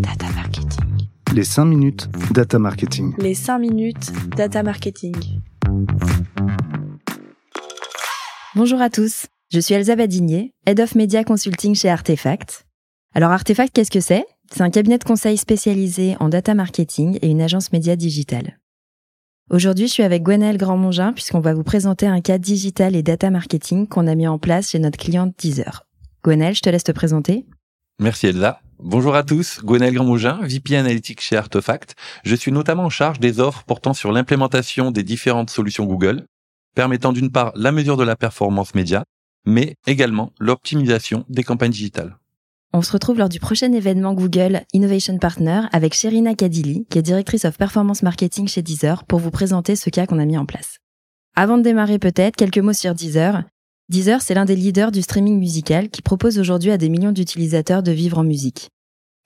Data marketing. Les 5 minutes data marketing. Les 5 minutes data marketing. Bonjour à tous, je suis Elsa Badigné, Head of Media Consulting chez Artefact. Alors Artefact, qu'est-ce que c'est? C'est un cabinet de conseil spécialisé en data marketing et une agence média digitale. Aujourd'hui, je suis avec Gwenaëlle Grandmongin puisqu'on va vous présenter un cas digital et data marketing qu'on a mis en place chez notre cliente Deezer. Gwenaëlle, je te laisse te présenter. Merci Elsa. Bonjour à tous, Gwenaëlle Grandmongin, VP Analytics chez Artefact. Je suis notamment en charge des offres portant sur l'implémentation des différentes solutions Google, permettant d'une part la mesure de la performance média, mais également l'optimisation des campagnes digitales. On se retrouve lors du prochain événement Google Innovation Partner avec Sherina Kadili, qui est directrice of performance marketing chez Deezer, pour vous présenter ce cas qu'on a mis en place. Avant de démarrer peut-être, quelques mots sur Deezer. Deezer, c'est l'un des leaders du streaming musical qui propose aujourd'hui à des millions d'utilisateurs de vivre en musique.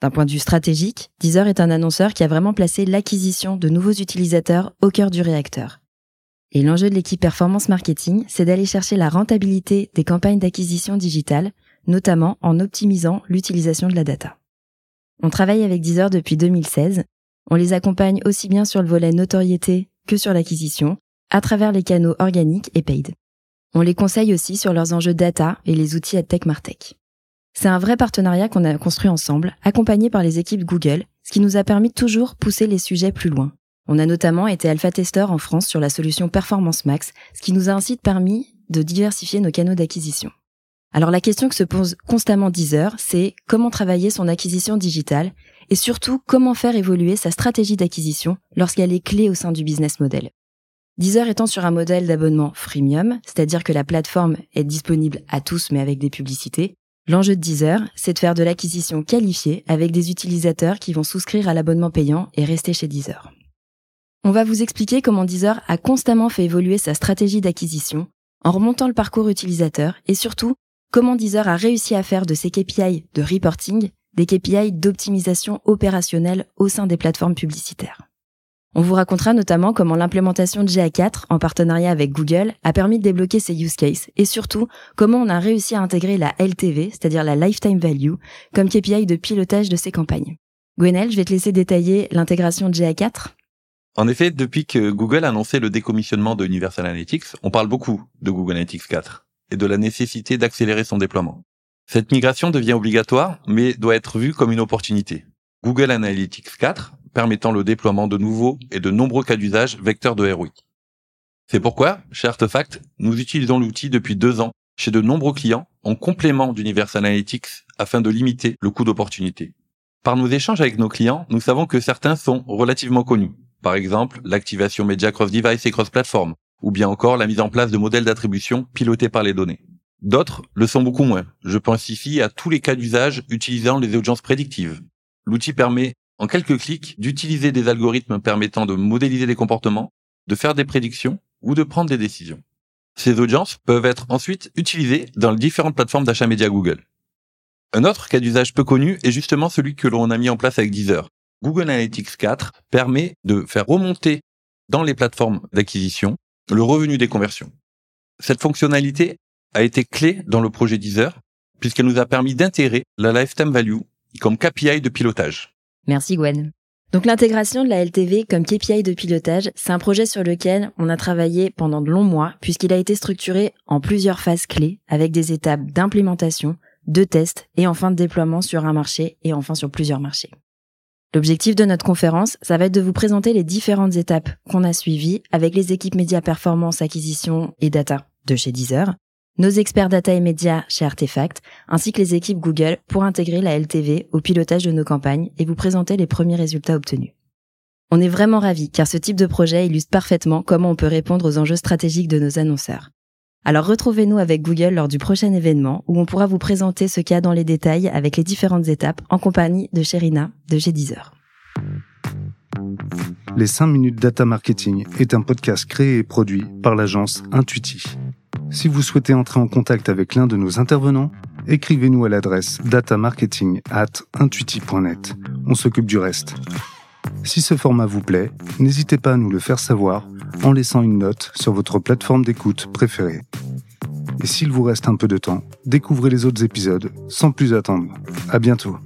D'un point de vue stratégique, Deezer est un annonceur qui a vraiment placé l'acquisition de nouveaux utilisateurs au cœur du réacteur. Et l'enjeu de l'équipe performance marketing, c'est d'aller chercher la rentabilité des campagnes d'acquisition digitale notamment en optimisant l'utilisation de la data. On travaille avec Deezer depuis 2016. On les accompagne aussi bien sur le volet notoriété que sur l'acquisition, à travers les canaux organiques et paid. On les conseille aussi sur leurs enjeux data et les outils AdTech Martech. C'est un vrai partenariat qu'on a construit ensemble, accompagné par les équipes Google, ce qui nous a permis de toujours pousser les sujets plus loin. On a notamment été alpha-testeur en France sur la solution Performance Max, ce qui nous a ainsi permis de diversifier nos canaux d'acquisition. Alors la question que se pose constamment Deezer, c'est comment travailler son acquisition digitale et surtout comment faire évoluer sa stratégie d'acquisition lorsqu'elle est clé au sein du business model. Deezer étant sur un modèle d'abonnement freemium, c'est-à-dire que la plateforme est disponible à tous mais avec des publicités, l'enjeu de Deezer, c'est de faire de l'acquisition qualifiée avec des utilisateurs qui vont souscrire à l'abonnement payant et rester chez Deezer. On va vous expliquer comment Deezer a constamment fait évoluer sa stratégie d'acquisition en remontant le parcours utilisateur et surtout comment Deezer a réussi à faire de ces KPI de reporting des KPI d'optimisation opérationnelle au sein des plateformes publicitaires. On vous racontera notamment comment l'implémentation de GA4 en partenariat avec Google a permis de débloquer ces use cases et surtout comment on a réussi à intégrer la LTV, c'est-à-dire la lifetime value, comme KPI de pilotage de ces campagnes. Gwenel, je vais te laisser détailler l'intégration de GA4. En effet, depuis que Google a annoncé le décommissionnement de Universal Analytics, on parle beaucoup de Google Analytics 4 et de la nécessité d'accélérer son déploiement. Cette migration devient obligatoire, mais doit être vue comme une opportunité. Google Analytics 4 permettant le déploiement de nouveaux et de nombreux cas d'usage vecteurs de ROI. C'est pourquoi, chez Artefact, nous utilisons l'outil depuis deux ans chez de nombreux clients en complément d'Universal Analytics afin de limiter le coût d'opportunité. Par nos échanges avec nos clients, nous savons que certains sont relativement connus. Par exemple, l'activation média cross-device et cross-platform, ou bien encore la mise en place de modèles d'attribution pilotés par les données. D'autres le sont beaucoup moins. Je pense ici à tous les cas d'usage utilisant les audiences prédictives. L'outil permet, en quelques clics, d'utiliser des algorithmes permettant de modéliser les comportements, de faire des prédictions ou de prendre des décisions. Ces audiences peuvent être ensuite utilisées dans les différentes plateformes d'achat média Google. Un autre cas d'usage peu connu est justement celui que l'on a mis en place avec Deezer. Google Analytics 4 permet de faire remonter dans les plateformes d'acquisition le revenu des conversions. Cette fonctionnalité a été clé dans le projet Deezer puisqu'elle nous a permis d'intégrer la lifetime value comme KPI de pilotage. Merci Gwen. Donc l'intégration de la LTV comme KPI de pilotage, c'est un projet sur lequel on a travaillé pendant de longs mois puisqu'il a été structuré en plusieurs phases clés avec des étapes d'implémentation, de tests et enfin de déploiement sur un marché et enfin sur plusieurs marchés. L'objectif de notre conférence, ça va être de vous présenter les différentes étapes qu'on a suivies avec les équipes médias performance, acquisition et data de chez Deezer, nos experts data et médias chez Artefact, ainsi que les équipes Google pour intégrer la LTV au pilotage de nos campagnes et vous présenter les premiers résultats obtenus. On est vraiment ravis car ce type de projet illustre parfaitement comment on peut répondre aux enjeux stratégiques de nos annonceurs. Alors retrouvez-nous avec Google lors du prochain événement où on pourra vous présenter ce cas dans les détails avec les différentes étapes en compagnie de Sherina de G10 Les 5 minutes data marketing est un podcast créé et produit par l'agence Intuiti. Si vous souhaitez entrer en contact avec l'un de nos intervenants, écrivez-nous à l'adresse datamarketing at. On s'occupe du reste. Si ce format vous plaît, n'hésitez pas à nous le faire savoir en laissant une note sur votre plateforme d'écoute préférée. Et s'il vous reste un peu de temps, découvrez les autres épisodes sans plus attendre. À bientôt.